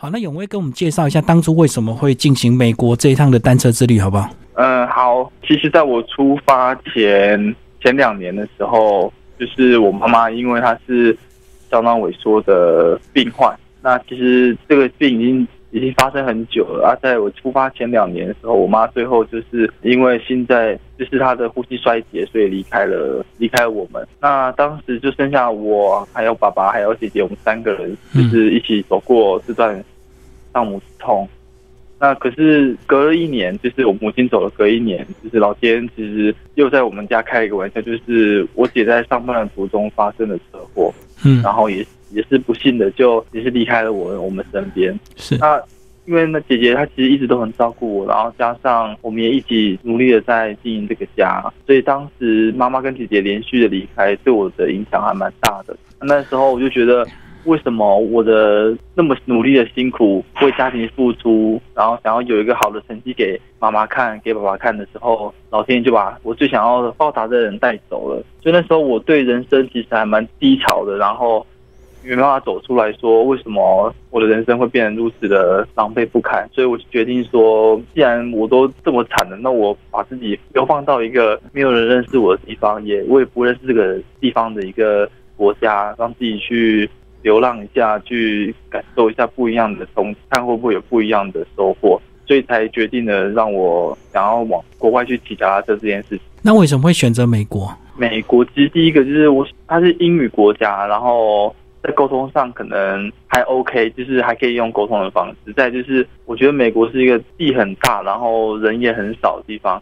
好，那永威跟我们介绍一下当初为什么会进行美国这一趟的单车之旅，好不好？嗯，好。其实，在我出发前前两年的时候，就是我妈妈因为她是相当萎缩的病患，那其实这个病已经。已经发生很久了啊！在我出发前两年的时候，我妈最后就是因为现在，就是她的呼吸衰竭，所以离开了，离开我们。那当时就剩下我，还有爸爸，还有姐姐，我们三个人就是一起走过这段丧母之痛。那可是隔了一年，就是我母亲走了，隔一年，就是老天其实又在我们家开了一个玩笑，就是我姐在上班的途中发生了车祸，嗯，然后也。也是不幸的，就也是离开了我我们身边。是那，因为那姐姐她其实一直都很照顾我，然后加上我们也一起努力的在经营这个家，所以当时妈妈跟姐姐连续的离开，对我的影响还蛮大的。那时候我就觉得，为什么我的那么努力的辛苦，为家庭付出，然后想要有一个好的成绩给妈妈看，给爸爸看的时候，老天爷就把我最想要的报答的人带走了。所以那时候我对人生其实还蛮低潮的，然后。没办法走出来说，为什么我的人生会变得如此的狼狈不堪？所以我决定说，既然我都这么惨了，那我把自己流放到一个没有人认识我的地方，也我也不认识这个地方的一个国家，让自己去流浪一下，去感受一下不一样的东西，看会不会有不一样的收获。所以才决定了让我想要往国外去骑脚踏车这件事情。那为什么会选择美国？美国其实第一个就是我，它是英语国家，然后。在沟通上可能还 OK，就是还可以用沟通的方式。再就是，我觉得美国是一个地很大，然后人也很少的地方。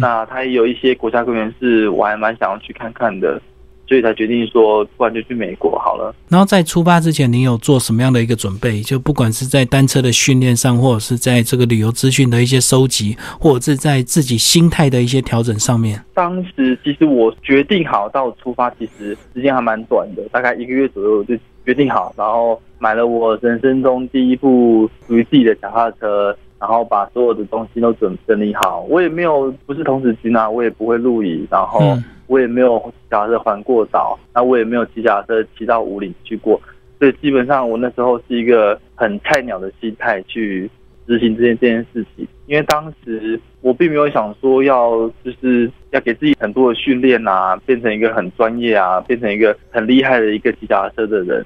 那它也有一些国家公园是我还蛮想要去看看的。所以才决定说，不然就去美国好了。然后在出发之前，你有做什么样的一个准备？就不管是在单车的训练上，或者是在这个旅游资讯的一些收集，或者是在自己心态的一些调整上面。当时其实我决定好到出发，其实时间还蛮短的，大概一个月左右就决定好，然后买了我人生中第一部属于自己的脚踏车。然后把所有的东西都整整理好，我也没有不是童子军啊，我也不会露营，然后我也没有脚踏车环过岛，那我也没有骑脚踏车骑到五岭去过，所以基本上我那时候是一个很菜鸟的心态去执行这件这件事情，因为当时我并没有想说要就是要给自己很多的训练啊，变成一个很专业啊，变成一个很厉害的一个骑脚车的人。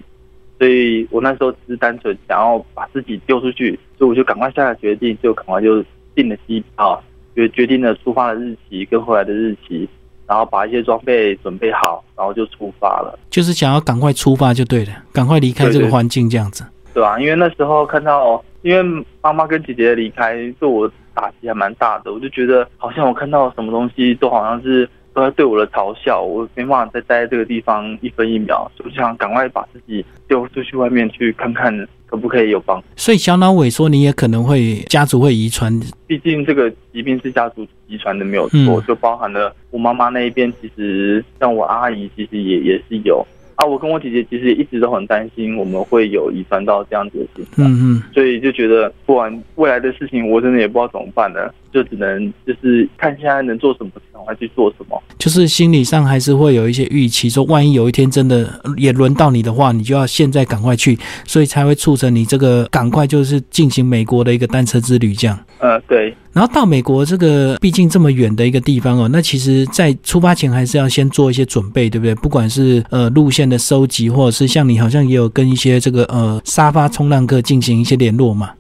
所以我那时候只是单纯想要把自己丢出去，所以我就赶快下了决定，就赶快就订了机票，就决定了出发的日期跟回来的日期，然后把一些装备准备好，然后就出发了。就是想要赶快出发就对了，赶快离开这个环境这样子。对啊，因为那时候看到，因为妈妈跟姐姐的离开，对我打击还蛮大的，我就觉得好像我看到什么东西都好像是。都在对我的嘲笑，我没办法再待在这个地方一分一秒，所以想赶快把自己丢出去外面去看看，可不可以有帮。所以小脑萎缩，你也可能会家族会遗传，毕竟这个疾病是家族遗传的，没有错，就包含了我妈妈那一边，其实像我阿姨，其实也也是有。啊，我跟我姐姐其实一直都很担心我们会有遗传到这样子的情况，嗯嗯，所以就觉得不管未来的事情，我真的也不知道怎么办了，就只能就是看现在能做什么，赶快去做什么。就是心理上还是会有一些预期，说万一有一天真的也轮到你的话，你就要现在赶快去，所以才会促成你这个赶快就是进行美国的一个单车之旅这样。呃，对。然后到美国这个毕竟这么远的一个地方哦，那其实，在出发前还是要先做一些准备，对不对？不管是呃路线的收集，或者是像你好像也有跟一些这个呃沙发冲浪客进行一些联络嘛。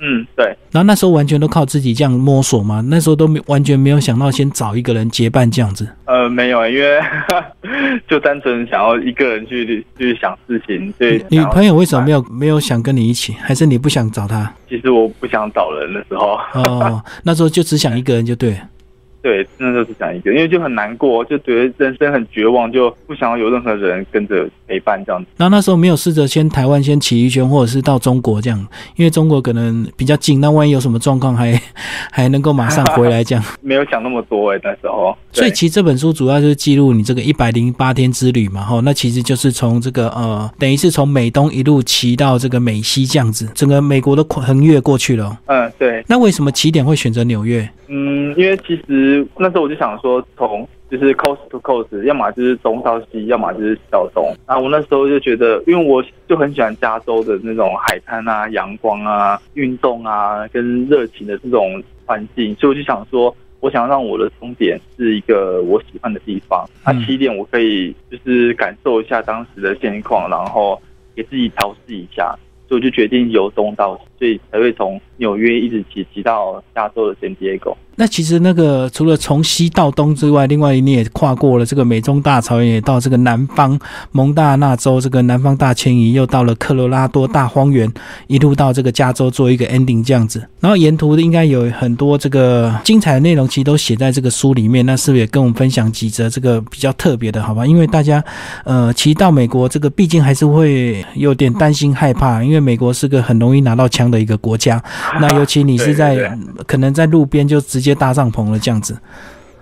嗯，对。然后那时候完全都靠自己这样摸索嘛，那时候都没完全没有想到先找一个人结伴这样子。呃，没有，因为 就单纯想要一个人去去想事情。对，女朋友为什么没有没有想跟你一起？还是你不想找她？其实我不想找人的时候。哦，那时候就只想一个人就对。对，那就是讲一个，因为就很难过，就觉得人生很绝望，就不想要有任何人跟着陪伴这样子。然后那时候没有试着先台湾先骑一圈，或者是到中国这样，因为中国可能比较近，那万一有什么状况，还还能够马上回来这样。没有想那么多哎，那时候。所以其实这本书主要就是记录你这个一百零八天之旅嘛，哈，那其实就是从这个呃，等于是从美东一路骑到这个美西这样子，整个美国都横越过去了。嗯，对。那为什么起点会选择纽约？嗯，因为其实那时候我就想说，从就是 coast to coast，要么就是东到西，要么就是西到东。那我那时候就觉得，因为我就很喜欢加州的那种海滩啊、阳光啊、运动啊，跟热情的这种环境，所以我就想说，我想让我的终点是一个我喜欢的地方，那起点我可以就是感受一下当时的现况，然后给自己调试一下。所以我就决定由东到西，所以才会从纽约一直骑骑到加州的圣地亚哥。那其实那个除了从西到东之外，另外你也跨过了这个美中大草原，也到这个南方蒙大纳州这个南方大迁移，又到了科罗拉多大荒原，一路到这个加州做一个 ending 这样子。然后沿途应该有很多这个精彩的内容，其实都写在这个书里面。那是不是也跟我们分享几则这个比较特别的，好吧？因为大家呃，其实到美国这个毕竟还是会有点担心害怕，因为美国是个很容易拿到枪的一个国家。那尤其你是在可能在路边就直接。搭帐篷了这样子，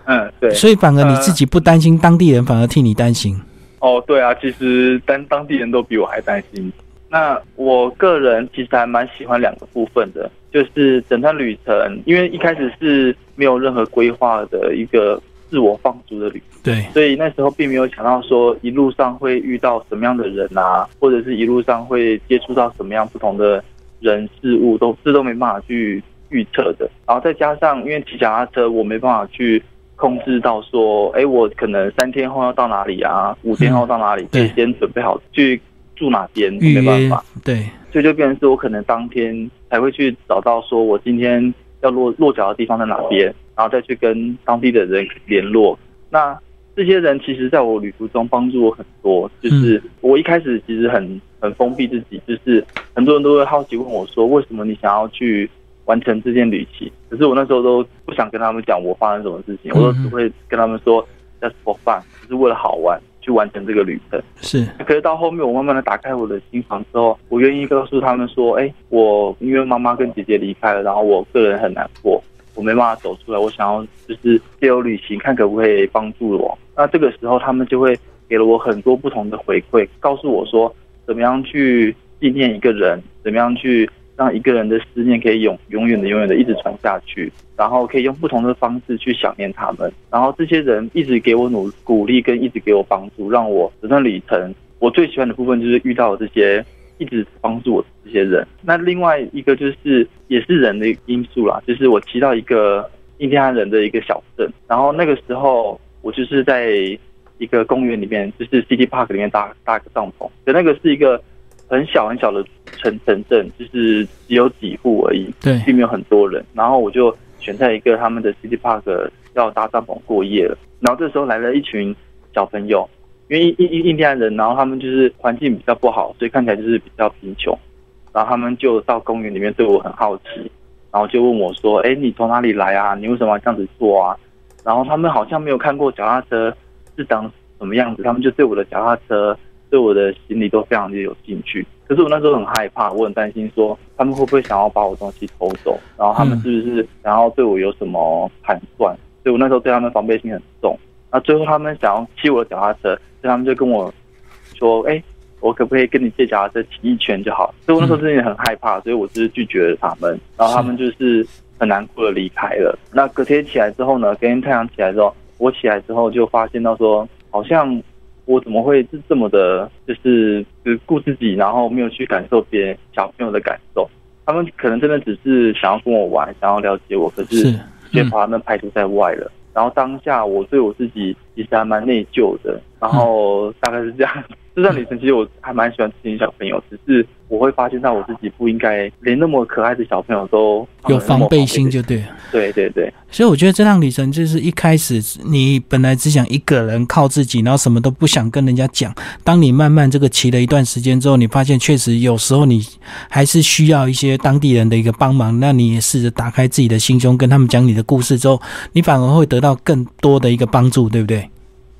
嗯，对，所以反而你自己不担心，当地人反而替你担心。哦，对啊，其实当当地人都比我还担心。那我个人其实还蛮喜欢两个部分的，就是整段旅程，因为一开始是没有任何规划的一个自我放逐的旅，对，所以那时候并没有想到说一路上会遇到什么样的人啊，或者是一路上会接触到什么样不同的人事物，都这都没办法去。预测的，然后再加上，因为骑脚踏车，我没办法去控制到说，哎，我可能三天后要到哪里啊，五天后到哪里，可以先准备好去住哪边，没办法，对，所以就变成是我可能当天才会去找到说我今天要落落脚的地方在哪边，然后再去跟当地的人联络。那这些人其实在我旅途中帮助我很多，就是我一开始其实很很封闭自己，就是很多人都会好奇问我说，为什么你想要去？完成这件旅行，可是我那时候都不想跟他们讲我发生什么事情，我都只会跟他们说 just for fun，只是为了好玩去完成这个旅程。是，可是到后面我慢慢的打开我的心房之后，我愿意告诉他们说，哎，我因为妈妈跟姐姐离开了，然后我个人很难过，我没办法走出来，我想要就是借由旅行看可不可以帮助我。那这个时候他们就会给了我很多不同的回馈，告诉我说怎么样去纪念一个人，怎么样去。让一个人的思念可以永永远的、永远的一直传下去，然后可以用不同的方式去想念他们。然后这些人一直给我努鼓励，跟一直给我帮助，让我整段旅程我最喜欢的部分就是遇到这些一直帮助我这些人。那另外一个就是也是人的因素啦，就是我骑到一个印第安人的一个小镇，然后那个时候我就是在一个公园里面，就是 City Park 里面搭搭个帐篷，可那个是一个。很小很小的城城镇，就是只有几户而已，对，并没有很多人。然后我就选在一个他们的 City Park 要搭帐篷过夜了。然后这时候来了一群小朋友，因为印印印第安人，然后他们就是环境比较不好，所以看起来就是比较贫穷。然后他们就到公园里面对我很好奇，然后就问我说：“哎，你从哪里来啊？你为什么要这样子做啊？”然后他们好像没有看过脚踏车是长什么样子，他们就对我的脚踏车。对我的心里都非常的有兴趣，可是我那时候很害怕，我很担心说他们会不会想要把我东西偷走，然后他们是不是想要对我有什么盘算？所以我那时候对他们防备心很重。那最后他们想要骑我的脚踏车，所以他们就跟我说：“哎，我可不可以跟你借脚踏车骑一圈就好？”所以我那时候真的很害怕，所以我就是拒绝了他们。然后他们就是很难过的离开了。那隔天起来之后呢？隔天太阳起来之后，我起来之后就发现到说好像。我怎么会是这么的，就是只顾自己，然后没有去感受别人小朋友的感受？他们可能真的只是想要跟我玩，想要了解我，可是却把他们排除在外了。然后当下我对我自己其实还蛮内疚的，然后大概是这样。这段旅程其实我还蛮喜欢这些小朋友，只是。我会发现到我自己不应该连那么可爱的小朋友都有防备心，就对。对对对，所以我觉得这趟旅程就是一开始你本来只想一个人靠自己，然后什么都不想跟人家讲。当你慢慢这个骑了一段时间之后，你发现确实有时候你还是需要一些当地人的一个帮忙。那你也试着打开自己的心胸，跟他们讲你的故事之后，你反而会得到更多的一个帮助，对不对？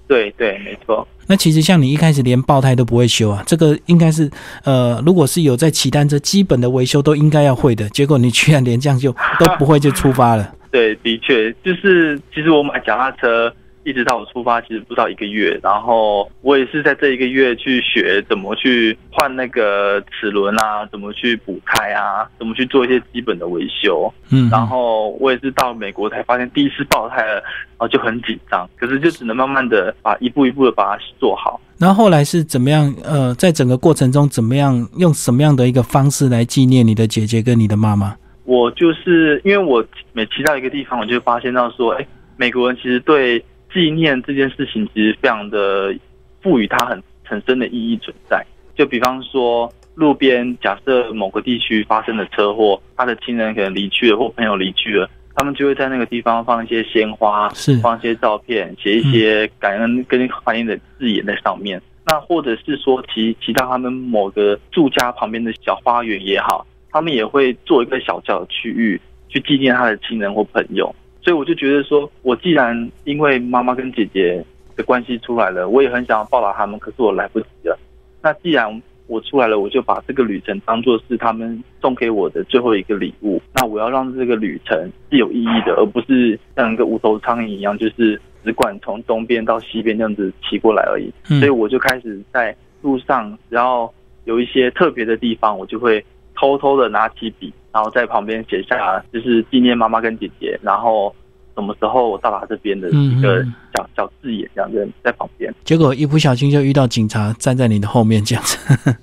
对对，没错。那其实像你一开始连爆胎都不会修啊，这个应该是呃，如果是有在骑单车，基本的维修都应该要会的。结果你居然连这样就都不会就出发了。对，的确，就是其实我买脚踏车一直到我出发，其实不到一个月。然后我也是在这一个月去学怎么去换那个齿轮啊，怎么去补胎啊，怎么去做一些基本的维修。嗯，然后我也是到美国才发现第一次爆胎了，然后就很紧张。可是就只能慢慢的把一步一步的把它做好。然后后来是怎么样？呃，在整个过程中怎么样用什么样的一个方式来纪念你的姐姐跟你的妈妈？我就是因为我每骑到一个地方，我就发现到说，哎，美国人其实对纪念这件事情其实非常的赋予它很很深的意义存在。就比方说，路边假设某个地区发生了车祸，他的亲人可能离去了或朋友离去了，他们就会在那个地方放一些鲜花，是放一些照片，写一些感恩跟怀念的字眼在上面。那或者是说骑骑到他们某个住家旁边的小花园也好。他们也会做一个小小的区域去纪念他的亲人或朋友，所以我就觉得说，我既然因为妈妈跟姐姐的关系出来了，我也很想要报答他们，可是我来不及了。那既然我出来了，我就把这个旅程当做是他们送给我的最后一个礼物。那我要让这个旅程是有意义的，而不是像一个无头苍蝇一样，就是只管从东边到西边这样子骑过来而已。所以我就开始在路上，只要有一些特别的地方，我就会。偷偷的拿起笔，然后在旁边写下，就是纪念妈妈跟姐姐，然后什么时候我到达这边的一个小小字眼，这样子在旁边。结果一不小心就遇到警察站在你的后面，这样子。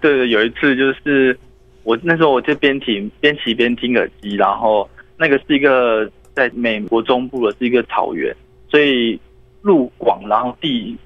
对 对，有一次就是我那时候我就边听边骑边听耳机，然后那个是一个在美国中部的是一个草原，所以路广，然后地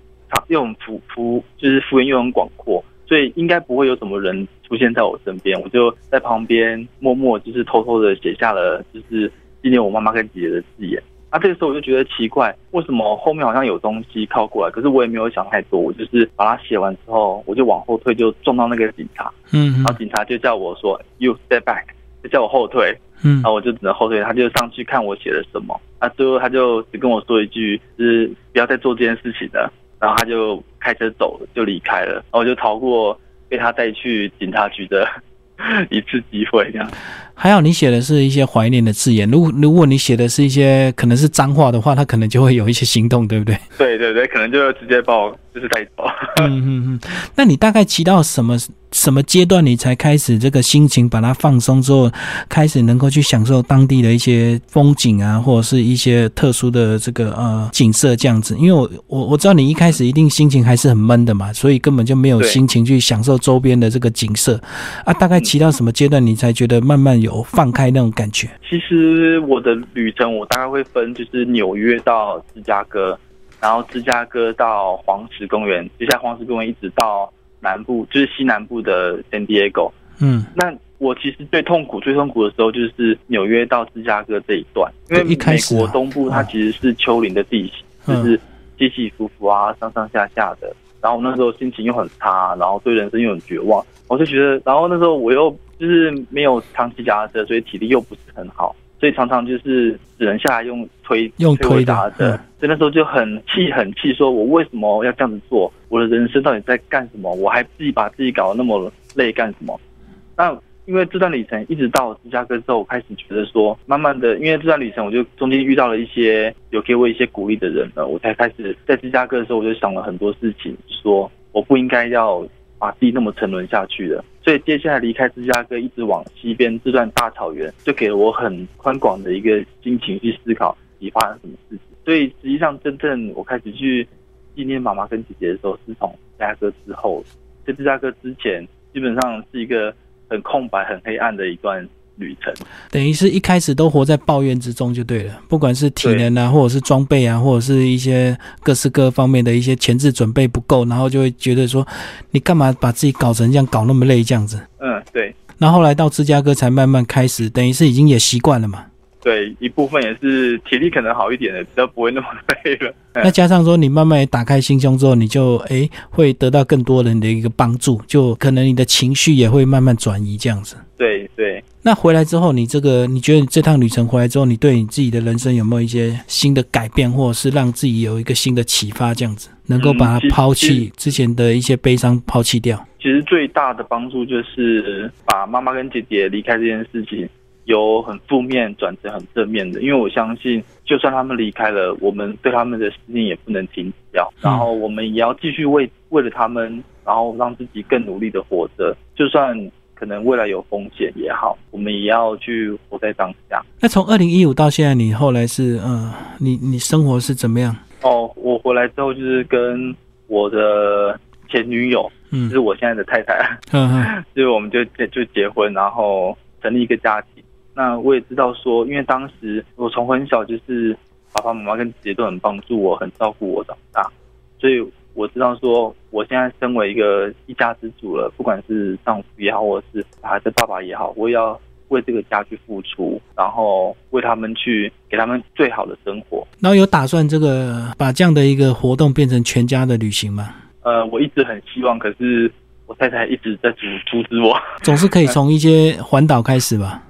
又很幅幅，就是幅员又很广阔。所以应该不会有什么人出现在我身边，我就在旁边默默就是偷偷的写下了就是纪念我妈妈跟姐姐的字眼。那这个时候我就觉得奇怪，为什么后面好像有东西靠过来？可是我也没有想太多，我就是把它写完之后，我就往后退，就撞到那个警察。嗯，然后警察就叫我说 “You step back”，就叫我后退。嗯，然后我就只能后退，他就上去看我写了什么。那最后他就只跟我说一句，就是不要再做这件事情了。然后他就开车走了，就离开了，然后我就逃过被他带去警察局的 一次机会，这样。还好你写的是一些怀念的字眼，如果如果你写的是一些可能是脏话的话，他可能就会有一些行动，对不对？对对对，可能就直接把我就是带走。嗯嗯嗯，那你大概骑到什么？什么阶段你才开始这个心情把它放松之后，开始能够去享受当地的一些风景啊，或者是一些特殊的这个呃景色这样子？因为我我我知道你一开始一定心情还是很闷的嘛，所以根本就没有心情去享受周边的这个景色啊。大概骑到什么阶段你才觉得慢慢有放开那种感觉？其实我的旅程我大概会分，就是纽约到芝加哥，然后芝加哥到黄石公园，接下来黄石公园一直到。南部就是西南部的 San Diego，嗯，那我其实最痛苦、最痛苦的时候就是纽约到芝加哥这一段，因为美国东部它其实是丘陵的地形，就是起起伏伏啊，上上下下的。然后那时候心情又很差，然后对人生又很绝望，我就觉得，然后那时候我又就是没有长期驾车，所以体力又不是很好。所以常常就是只能下来用推用推打的，所以那时候就很气很气，说我为什么要这样子做？我的人生到底在干什么？我还自己把自己搞得那么累干什么？那因为这段旅程一直到芝加哥之后，我开始觉得说，慢慢的，因为这段旅程我就中间遇到了一些有给我一些鼓励的人了，我才开始在芝加哥的时候，我就想了很多事情，说我不应该要。把自己那么沉沦下去的，所以接下来离开芝加哥，一直往西边这段大草原，就给了我很宽广的一个心情去思考，你发生什么事情。所以实际上，真正我开始去纪念妈妈跟姐姐的时候，是从芝加哥之后。在芝加哥之前，基本上是一个很空白、很黑暗的一段。旅程等于是一开始都活在抱怨之中就对了，不管是体能啊，或者是装备啊，或者是一些各式各方面的一些前置准备不够，然后就会觉得说，你干嘛把自己搞成这样，搞那么累这样子？嗯，对。那后来到芝加哥才慢慢开始，等于是已经也习惯了嘛。对，一部分也是体力可能好一点的，比较不会那么累了。那加上说，你慢慢打开心胸之后，你就诶会得到更多人的一个帮助，就可能你的情绪也会慢慢转移这样子。对对。那回来之后，你这个你觉得这趟旅程回来之后，你对你自己的人生有没有一些新的改变，或者是让自己有一个新的启发？这样子能够把它抛弃之前的一些悲伤抛弃掉。其实最大的帮助就是把妈妈跟姐姐离开这件事情。由很负面转成很正面的，因为我相信，就算他们离开了，我们对他们的思念也不能停止掉，然后我们也要继续为为了他们，然后让自己更努力的活着，就算可能未来有风险也好，我们也要去活在当下。那从二零一五到现在，你后来是呃，你你生活是怎么样？哦，我回来之后就是跟我的前女友，嗯就是我现在的太太，嗯嗯 就是我们就结就结婚，然后成立一个家庭。那我也知道说，因为当时我从很小就是爸爸妈妈跟姐姐都很帮助我，很照顾我长大，所以我知道说，我现在身为一个一家之主了，不管是丈夫也好，或者是孩子爸爸也好，我也要为这个家去付出，然后为他们去给他们最好的生活。然后有打算这个把这样的一个活动变成全家的旅行吗？呃，我一直很希望，可是我太太一直在阻阻止我。总是可以 从一些环岛开始吧。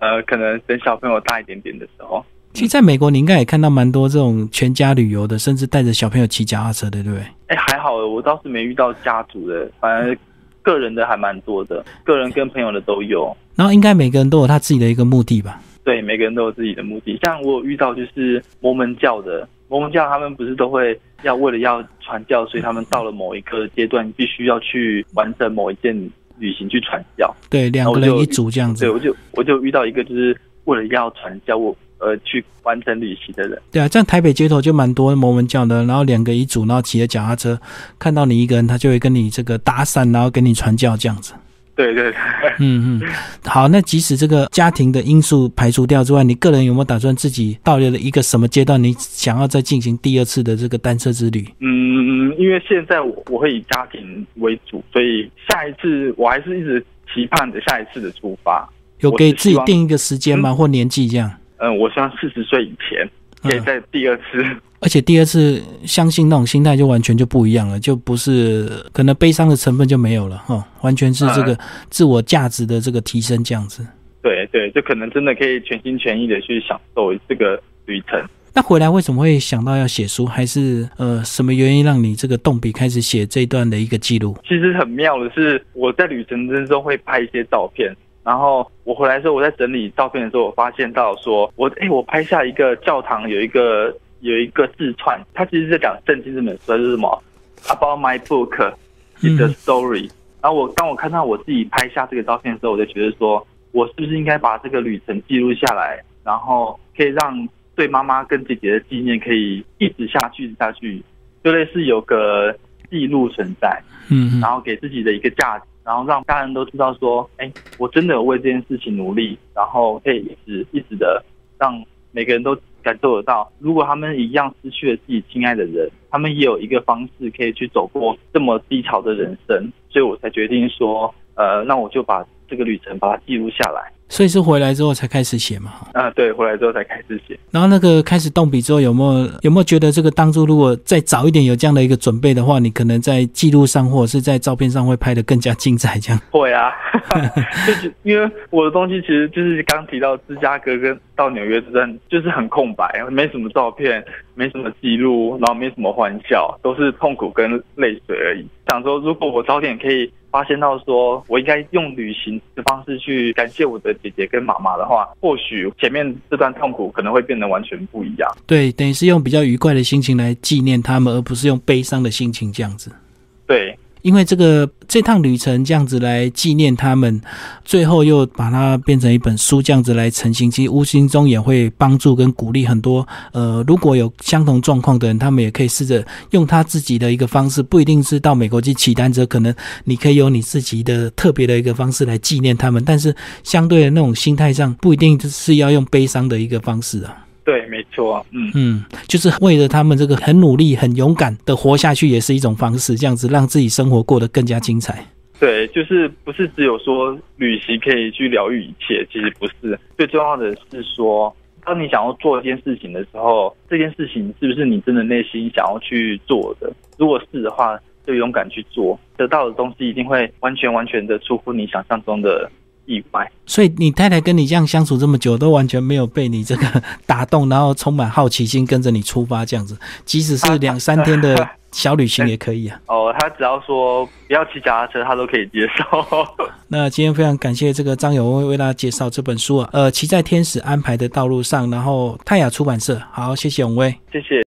呃，可能等小朋友大一点点的时候，其实，在美国你应该也看到蛮多这种全家旅游的，甚至带着小朋友骑脚踏车的，对不对？哎，还好，我倒是没遇到家族的，反而个人的还蛮多的，个人跟朋友的都有。然后应该每个人都有他自己的一个目的吧？对，每个人都有自己的目的。像我有遇到就是摩门教的，摩门教他们不是都会要为了要传教，所以他们到了某一个阶段，必须要去完成某一件旅行去传教。对，两个人一组这样子对，。我就我就遇到一个就是为了要传教，我呃去完成旅行的人。对啊，这样台北街头就蛮多摩门教的，然后两个一组，然后骑着脚踏车，看到你一个人，他就会跟你这个搭讪，然后跟你传教这样子。对对对。嗯嗯，好，那即使这个家庭的因素排除掉之外，你个人有没有打算自己到了一个什么阶段，你想要再进行第二次的这个单车之旅？嗯，因为现在我我会以家庭为主，所以下一次我还是一直期盼着下一次的出发。有给自己定一个时间吗？或年纪这样？嗯，我希望四十岁以前可以嗯，在第二次。而且第二次相信那种心态就完全就不一样了，就不是可能悲伤的成分就没有了哈、完全是这个自我价值的这个提升这样子。对对，就可能真的可以全心全意的去享受这个旅程。那回来为什么会想到要写书？还是呃什么原因让你这个动笔开始写这一段的一个记录？其实很妙的是，我在旅程之中会拍一些照片，然后我回来时候，我在整理照片的时候，我发现到说，我哎，我拍下一个教堂有一个有一个自串，它其实是在讲圣经这本书，它是什么？About my book is a 嗯 story。然后我当我看到我自己拍下这个照片的时候，我就觉得说，我是不是应该把这个旅程记录下来，然后可以让对妈妈跟姐姐的纪念可以一直下去，下去，就类似有个记录存在。嗯嗯然后给自己的一个价值，然后让家人都知道说，哎，我真的有为这件事情努力，然后可以一直一直的让每个人都感受得到，如果他们一样失去了自己亲爱的人，他们也有一个方式可以去走过这么低潮的人生，所以我才决定说，呃，那我就把这个旅程把它记录下来。所以是回来之后才开始写嘛。啊、对，回来之后才开始写。然后那个开始动笔之后，有没有有没有觉得这个当初如果再早一点有这样的一个准备的话，你可能在记录上或者是在照片上会拍得更加精彩？这样，会啊，就是因为我的东西其实就是刚提到芝加哥跟到纽约之战，就是很空白，没什么照片，没什么记录，然后没什么欢笑，都是痛苦跟泪水而已。想说，如果我早点可以发现到说，我应该用旅行的方式去感谢我的姐姐跟妈妈的话，或许前面这段痛苦可能会变得完全不一样。对，等于是用比较愉快的心情来纪念他们，而不是用悲伤的心情这样子。因为这个这趟旅程这样子来纪念他们，最后又把它变成一本书这样子来成型，其实无形中也会帮助跟鼓励很多呃，如果有相同状况的人，他们也可以试着用他自己的一个方式，不一定是到美国去骑单车，可能你可以有你自己的特别的一个方式来纪念他们，但是相对的那种心态上，不一定是要用悲伤的一个方式啊。对，没错，嗯。嗯，就是为了他们这个很努力、很勇敢的活下去，也是一种方式，这样子让自己生活过得更加精彩。对，就是不是只有说旅行可以去疗愈一切，其实不是。最重要的是说，当你想要做一件事情的时候，这件事情是不是你真的内心想要去做的？如果是的话，就勇敢去做，得到的东西一定会完全完全的出乎你想象中的意外。所以你太太跟你这样相处这么久，都完全没有被你这个打动，然后充满好奇心跟着你出发这样子，即使是两三天的 小旅行也可以啊。哦，他只要说不要骑脚踏车，他都可以接受。那今天非常感谢这个张友威为大家介绍这本书啊，呃，骑在天使安排的道路上，然后泰雅出版社，好，谢谢永威，谢谢。